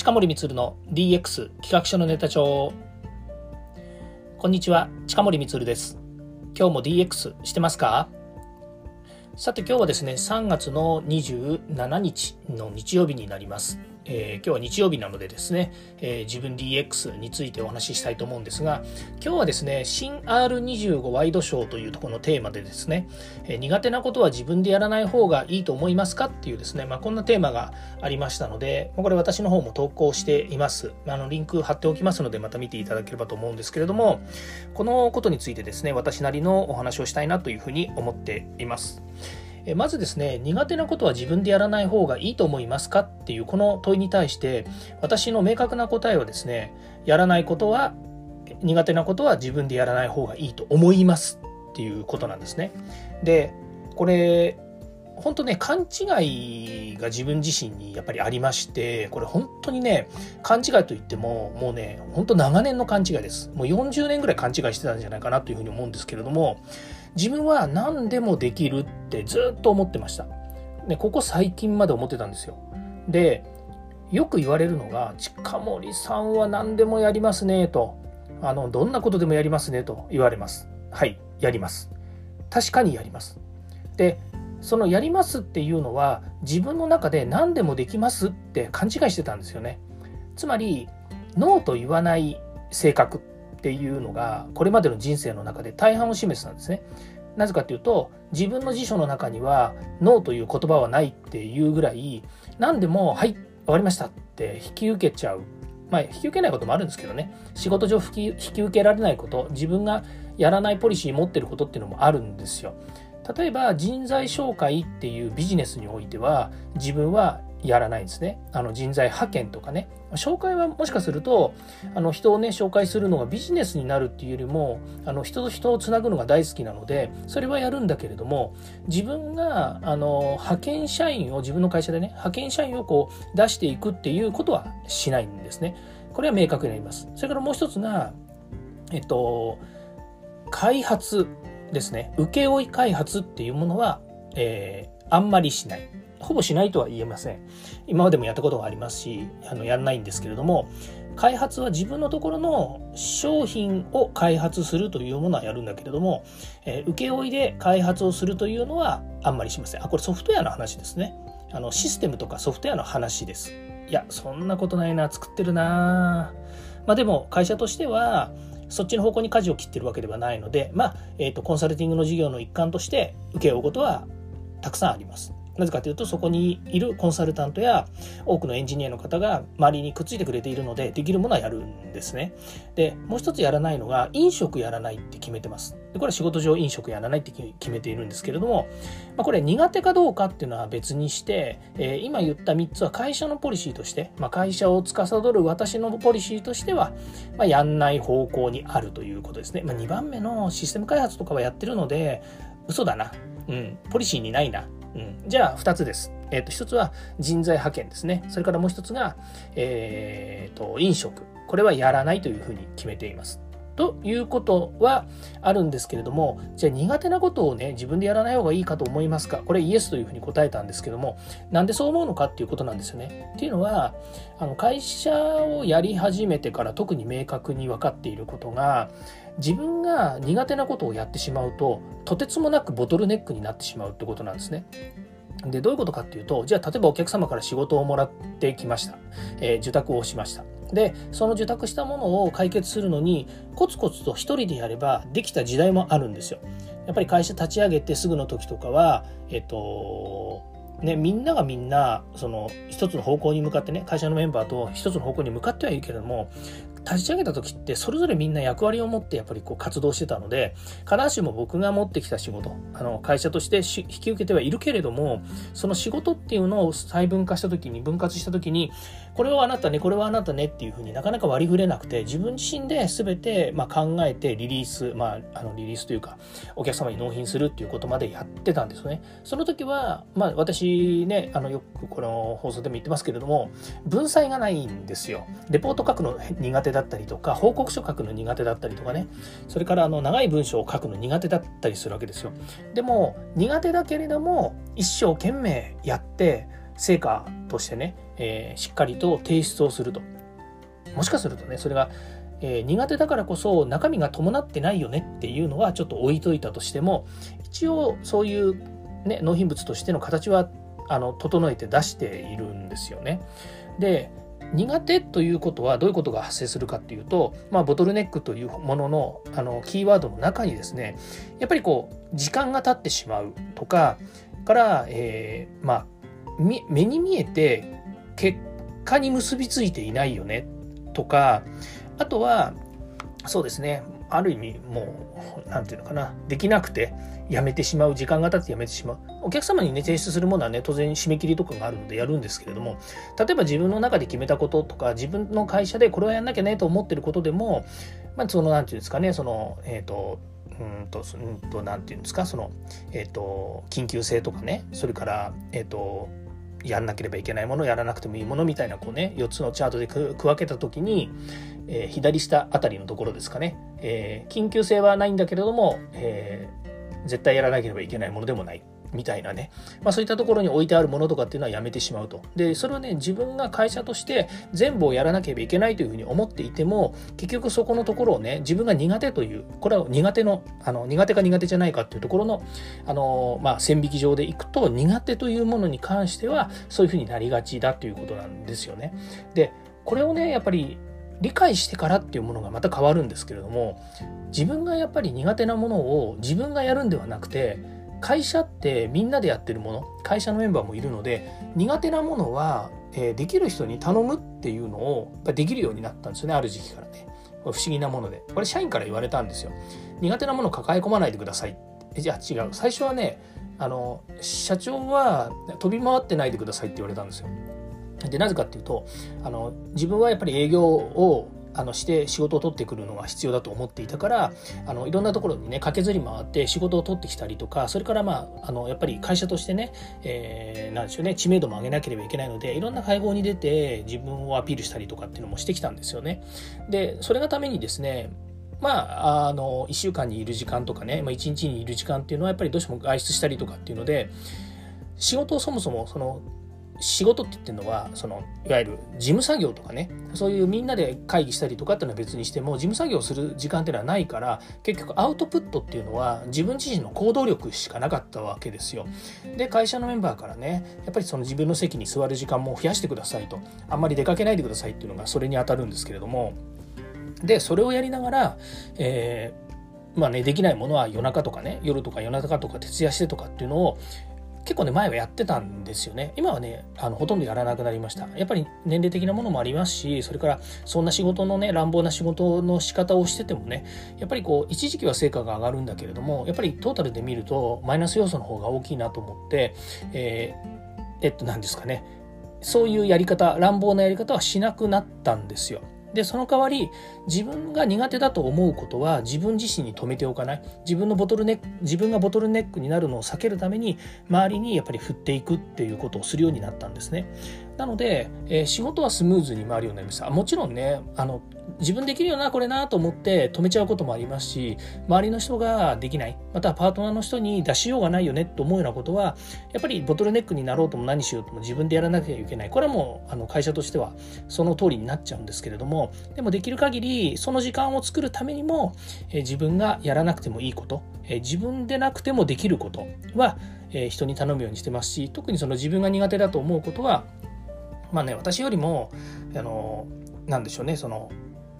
近森光の DX 企画書のネタ帳。こんにちは近森光です。今日も DX してますか？さて今日はですね3月の27日の日曜日になります。えー、今日は日曜日なのでですね、えー、自分 DX についてお話ししたいと思うんですが、今日はですね、新 R25 ワイドショーというところのテーマでですね、えー、苦手なことは自分でやらない方がいいと思いますかっていうですね、まあ、こんなテーマがありましたので、これ私の方も投稿しています。あの、リンク貼っておきますので、また見ていただければと思うんですけれども、このことについてですね、私なりのお話をしたいなというふうに思っています。えまずですね苦手なことは自分でやらない方がいいと思いますかっていうこの問いに対して私の明確な答えはですねやらないことは苦手なことは自分でやらない方がいいと思いますっていうことなんですね。でこれ本当ね勘違いが自分自身にやっぱりありましてこれ本当にね勘違いといってももうね本当長年の勘違いですもう40年ぐらい勘違いしてたんじゃないかなというふうに思うんですけれども自分は何でもできるってずっと思ってました。で、ここ最近まで思ってたんですよ。で、よく言われるのが、近森さんは何でもやりますねと、あの、どんなことでもやりますねと言われます。はい、やります。確かにやります。で、そのやりますっていうのは自分の中で何でもできますって勘違いしてたんですよね。つまり、ノーと言わない性格っっていうのがこれまでの人生の中で大半を占めてたんですね。なぜかというと自分の辞書の中にはノーという言葉はないっていうぐらい何でも「はい分かりました」って引き受けちゃうまあ引き受けないこともあるんですけどね仕事上引き受けられないこと自分がやらないポリシー持ってることっていうのもあるんですよ。例えば人材紹介っていうビジネスにおいては自分はやらないんですね。あの人材派遣とかね。紹介はもしかすると、あの人をね、紹介するのがビジネスになるっていうよりも、あの人と人をつなぐのが大好きなので、それはやるんだけれども、自分があの派遣社員を自分の会社でね、派遣社員をこう出していくっていうことはしないんですね。これは明確になります。それからもう一つが、えっと、開発ですね。請負開発っていうものは、えー、あんまりしない。ほぼしないとは言えません。今までもやったことがありますし、あのやらないんですけれども、開発は自分のところの商品を開発するというものはやるんだけれども、えー、請負で開発をするというのはあんまりしません。あ、これソフトウェアの話ですね。あのシステムとかソフトウェアの話です。いや、そんなことないな、作ってるなまあでも会社としては、そっちの方向に舵を切ってるわけではないので、まあ、えっ、ー、と、コンサルティングの事業の一環として請け負うことはたくさんあります。なぜかというとそこにいるコンサルタントや多くのエンジニアの方が周りにくっついてくれているのでできるものはやるんですね。でもう一つやらないのが飲食やらないって決めてます。でこれは仕事上飲食やらないって決めているんですけれども、まあ、これ苦手かどうかっていうのは別にして、えー、今言った3つは会社のポリシーとして、まあ、会社を司る私のポリシーとしては、まあ、やんない方向にあるということですね。まあ、2番目のシステム開発とかはやってるので嘘だな。うん、ポリシーにないな。うん、じゃあ2つです。えー、と1つは人材派遣ですね。それからもう1つが、えー、と飲食。これはやらないというふうに決めています。ということはあるんですけれども、じゃあ苦手なことをね、自分でやらない方がいいかと思いますか？これイエスというふうに答えたんですけども、なんでそう思うのかっていうことなんですよね。っていうのは、あの会社をやり始めてから特に明確に分かっていることが、自分が苦手なことをやってしまうと、とてつもなくボトルネックになってしまうってことなんですね。で、どういうことかっていうと、じゃあ例えばお客様から仕事をもらってきました。えー、受託をしました。で、その受託したものを解決するのに、コツコツと一人でやればできた時代もあるんですよ。やっぱり会社立ち上げてすぐの時とかは、えっと、ね、みんながみんなその一つの方向に向かってね会社のメンバーと一つの方向に向かってはいるけれども立ち上げた時ってそれぞれみんな役割を持ってやっぱりこう活動してたので必ずしも僕が持ってきた仕事あの会社として引き受けてはいるけれどもその仕事っていうのを細分化した時に分割した時にこれはあなたねこれはあなたねっていうふうになかなか割り振れなくて自分自身で全てま考えてリリースまああのリリースというかお客様に納品するっていうことまでやってたんですよね。その時はまあ私ねあのよくこの放送でも言ってますけれども文才がないんですよ。レポート書くの苦手だったりとか報告書書くの苦手だったりとかねそれからあの長い文章を書くの苦手だったりするわけですよでも苦手だけれども一生懸命やって成果としてね、えー、しっかりと提出をすると。もしかするとね、それが、えー、苦手だからこそ中身が伴ってないよねっていうのはちょっと置いといたとしても、一応そういう、ね、納品物としての形はあの整えて出しているんですよね。で、苦手ということはどういうことが発生するかっていうと、まあ、ボトルネックというもののあのキーワードの中にですねやっぱりこう時間が経ってしまうとかから、えー、まあ目に見えて結果に結びついていないよねとかあとはそうですねある意味もう何て言うのかな。できなくてやめてしまう時間が経ってやめてしまう。お客様にね提出するものはね当然締め切りとかがあるのでやるんですけれども例えば自分の中で決めたこととか自分の会社でこれをやんなきゃねと思ってることでもまあその何て言うんですかねそのえっ、ー、とうんと、うんと、なんていうんですか、その、えっ、ー、と、緊急性とかね、それから、えっ、ー、と、やんなければいけないものやらなくてもいいものみたいなこうね4つのチャートで区分けた時に、えー、左下あたりのところですかね、えー、緊急性はないんだけれども、えー、絶対やらなければいけないものでもない。みたいなね、まあ、そういったところに置いてあるものとかっていうのはやめてしまうと。で、それはね、自分が会社として全部をやらなければいけないというふうに思っていても、結局そこのところをね、自分が苦手という、これは苦手の、あの、苦手か苦手じゃないかっていうところの、あの、まあ、線引き上でいくと、苦手というものに関しては、そういうふうになりがちだということなんですよね。で、これをね、やっぱり理解してからっていうものがまた変わるんですけれども、自分がやっぱり苦手なものを自分がやるんではなくて、会社ってみんなでやってるもの会社のメンバーもいるので苦手なものは、えー、できる人に頼むっていうのをできるようになったんですよねある時期からね。不思議なもので。これ社員から言われたんですよ。苦手なもの抱え込まないでください。えじゃあ違う。最初はねあの社長は飛び回ってないでくださいって言われたんですよ。でなぜかっていうとあの自分はやっぱり営業をあのして仕事を取ってくるのが必要だと思っていたからあのいろんなところにね駆けずり回って仕事を取ってきたりとかそれからまああのやっぱり会社としてね、えー、なんでしょうね知名度も上げなければいけないのでいろんな会合に出て自分をアピールしたりとかっていうのもしてきたんですよね。でそれがためにですねまあ、あの1週間にいる時間とかね、まあ、1日にいる時間っていうのはやっぱりどうしても外出したりとかっていうので仕事をそもそもその仕事って言ってるのはそのいわゆる事務作業とかね。そういうみんなで会議したりとかっていうのは別にしても事務作業する時間っていうのはないから結局アウトプットっていうのは自分自身の行動力しかなかったわけですよ。で会社のメンバーからねやっぱりその自分の席に座る時間も増やしてくださいと。あんまり出かけないでくださいっていうのがそれに当たるんですけれども。でそれをやりながら、えーまあね、できないものは夜中とかね夜とか夜中とか徹夜してとかっていうのを結構ね、前はやってたんですよね。今はね、あの、ほとんどやらなくなりました。やっぱり年齢的なものもありますし、それから、そんな仕事のね、乱暴な仕事の仕方をしててもね、やっぱりこう、一時期は成果が上がるんだけれども、やっぱりトータルで見ると、マイナス要素の方が大きいなと思って、えー、えっと、何ですかね、そういうやり方、乱暴なやり方はしなくなったんですよ。で、その代わり、自分が苦手だと思うことは自分自身に止めておかない。自分のボトルネック、自分がボトルネックになるのを避けるために、周りにやっぱり振っていくっていうことをするようになったんですね。なので、えー、仕事はスムーズに回るようになりました。もちろんね、あの、自分できるよな、これなと思って止めちゃうこともありますし、周りの人ができない、またパートナーの人に出しようがないよねと思うようなことは、やっぱりボトルネックになろうとも何しようとも自分でやらなきゃいけない。これはもうあの会社としてはその通りになっちゃうんですけれども、でもできる限りその時間を作るためにも、え自分がやらなくてもいいこと、え自分でなくてもできることは、え人に頼むようにしてますし、特にその自分が苦手だと思うことは、まあね、私よりも、あの、なんでしょうね、その、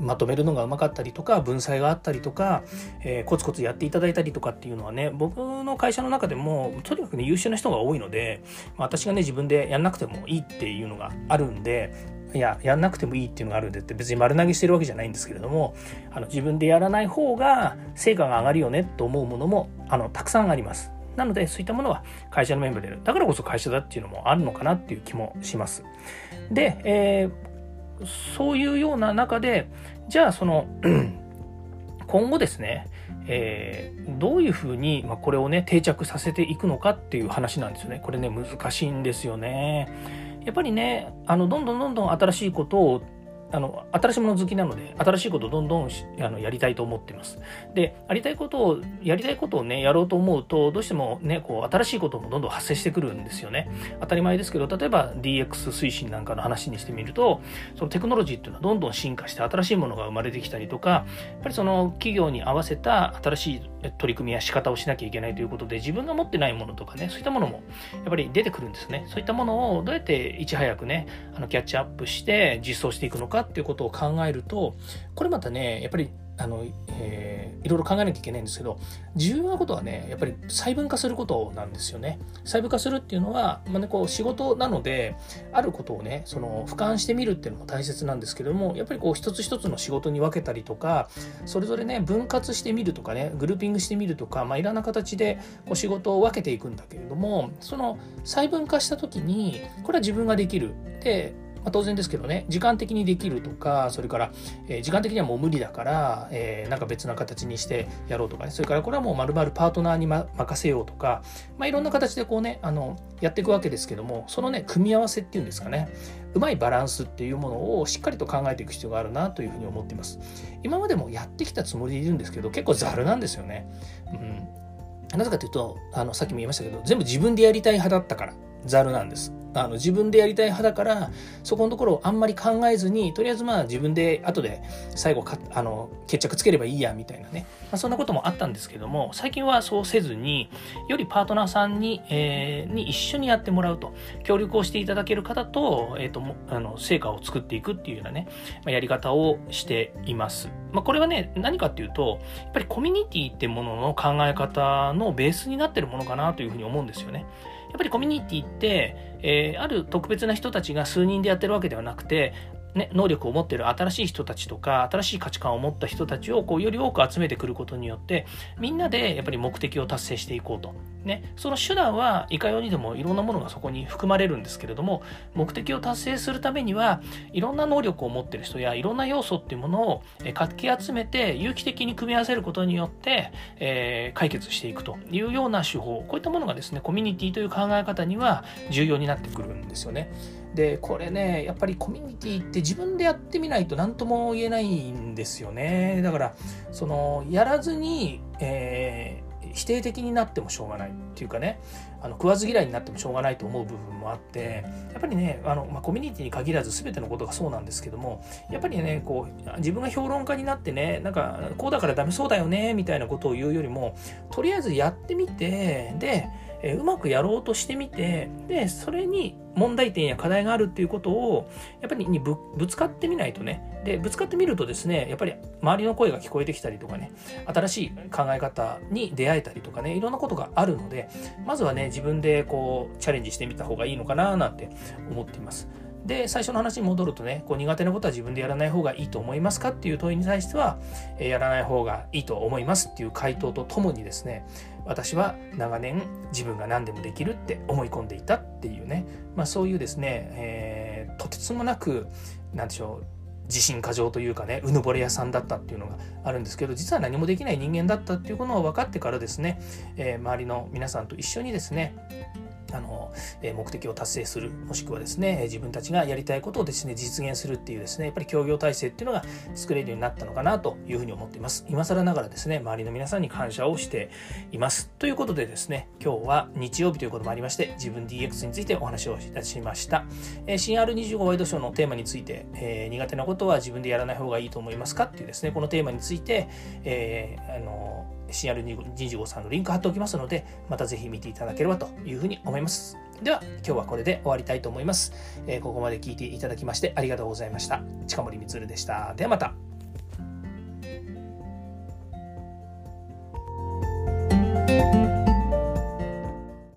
まとめるのがうまかったりとか文才があったりとか、えー、コツコツやっていただいたりとかっていうのはね僕の会社の中でもとにかくね優秀な人が多いので、まあ、私がね自分でやんなくてもいいっていうのがあるんでいややんなくてもいいっていうのがあるんでって別に丸投げしてるわけじゃないんですけれどもあの自分でやらない方が成果が上がるよねと思うものもあのたくさんあります。なのでそういったものは会社のメンバーでだからこそ会社だっていうのもあるのかなっていう気もします。で、えー、そういうような中でじゃあその 今後ですね、えー、どういうふうに、まあ、これをね定着させていくのかっていう話なんですよね。これね難しいんですよね。やっぱりねあのどんどんどんどん新しいことをあの新しいもの好きなので新しいことをどんどんあのやりたいと思っています。でやりたいことをやりたいことをねやろうと思うとどうしてもねこう新しいこともどんどん発生してくるんですよね。当たり前ですけど例えば DX 推進なんかの話にしてみるとそのテクノロジーっていうのはどんどん進化して新しいものが生まれてきたりとかやっぱりその企業に合わせた新しい取り組みや仕方をしなきゃいけないということで自分が持ってないものとかねそういったものもやっぱり出てくるんですね。そういったものをどうやっていち早くねあのキャッチアップして実装していくのかっていうことを考えるとこれまたねやっぱりあの、えー、いろいろ考えなきゃいけないんですけど重要なことはねやっぱり細分化することなんですよね。細分化するっていうのは、まあね、こう仕事なのであることをねその俯瞰してみるっていうのも大切なんですけどもやっぱりこう一つ一つの仕事に分けたりとかそれぞれね分割してみるとかねグルーピングしてみるとか、まあ、いろんな形でこう仕事を分けていくんだけれどもその細分化した時にこれは自分ができる。でまあ、当然ですけどね時間的にできるとかそれから、えー、時間的にはもう無理だから、えー、なんか別な形にしてやろうとかね。それからこれはもうまるまるパートナーに、ま、任せようとか、まあ、いろんな形でこうねあのやっていくわけですけどもそのね組み合わせっていうんですかね。うまいバランスっていうものをしっかりと考えていく必要があるなというふうに思っています。今までもやってきたつもりでいるんですけど結構ざるなんですよね。うん。なぜかというとあのさっきも言いましたけど全部自分でやりたい派だったからざるなんです。あの自分でやりたい派だからそこのところをあんまり考えずにとりあえずまあ自分で後で最後かあの決着つければいいやみたいなね、まあ、そんなこともあったんですけども最近はそうせずによりパートナーさんに,、えー、に一緒にやってもらうと協力をしていただける方と,、えーと、あの成果を作っていくっていうようなね、まあ、やり方をしています。まあ、これはね何かっていうとやっぱりコミュニティってものの考え方のベースになってるものかなというふうに思うんですよね。やっぱりコミュニティって、えー、ある特別な人たちが数人でやってるわけではなくてね、能力を持っている新しい人たちとか新しい価値観を持った人たちをこうより多く集めてくることによってみんなでやっぱり目的を達成していこうと、ね、その手段はいかようにでもいろんなものがそこに含まれるんですけれども目的を達成するためにはいろんな能力を持ってる人やいろんな要素っていうものをかき集めて有機的に組み合わせることによって、えー、解決していくというような手法こういったものがですねコミュニティという考え方には重要になってくるんですよね。でこれねやっぱりコミュニティって自分でやってみないと何とも言えないんですよね。だからそのやらずに、えー、否定的になってもしょうがないっていうかねあの食わず嫌いになってもしょうがないと思う部分もあってやっぱりねあの、まあ、コミュニティに限らず全てのことがそうなんですけどもやっぱりねこう自分が評論家になってねなんかこうだからダメそうだよねみたいなことを言うよりもとりあえずやってみてでえうまくやろうとしてみてでそれに問題点や課題があるっていうことをやっぱりにぶつかってみないとねでぶつかってみるとですねやっぱり周りの声が聞こえてきたりとかね新しい考え方に出会えたりとかねいろんなことがあるのでまずはね自分でこうチャレンジしてみた方がいいのかななんて思っています。で最初の話に戻るとねこう苦手なことは自分でやらない方がいいと思いますかっていう問いに対しては、えやらない方がいいと思いますっていう回答とともにですね私は長年自分が何でもできるって思い込んでいたっていうね、まあ、そういうですね、えー、とてつもなく何でしょう自信過剰というかねうぬぼれ屋さんだったっていうのがあるんですけど実は何もできない人間だったっていうことが分かってからですね、えー、周りの皆さんと一緒にですねあの、目的を達成する、もしくはですね、自分たちがやりたいことをですね、実現するっていうですね、やっぱり協業体制っていうのが作れるようになったのかなというふうに思っています。今更ながらですね、周りの皆さんに感謝をしています。ということでですね、今日は日曜日ということもありまして、自分 DX についてお話をいたしました。えー、新 R25 ワイドショーのテーマについて、えー、苦手なことは自分でやらない方がいいと思いますかっていうですね、このテーマについて、えー、あの CR25 さんのリンク貼っておきますので、またぜひ見ていただければというふうに思います。では、今日はこれで終わりたいと思います。えー、ここまで聞いていただきましてありがとうございました。近森光でした。ではまた。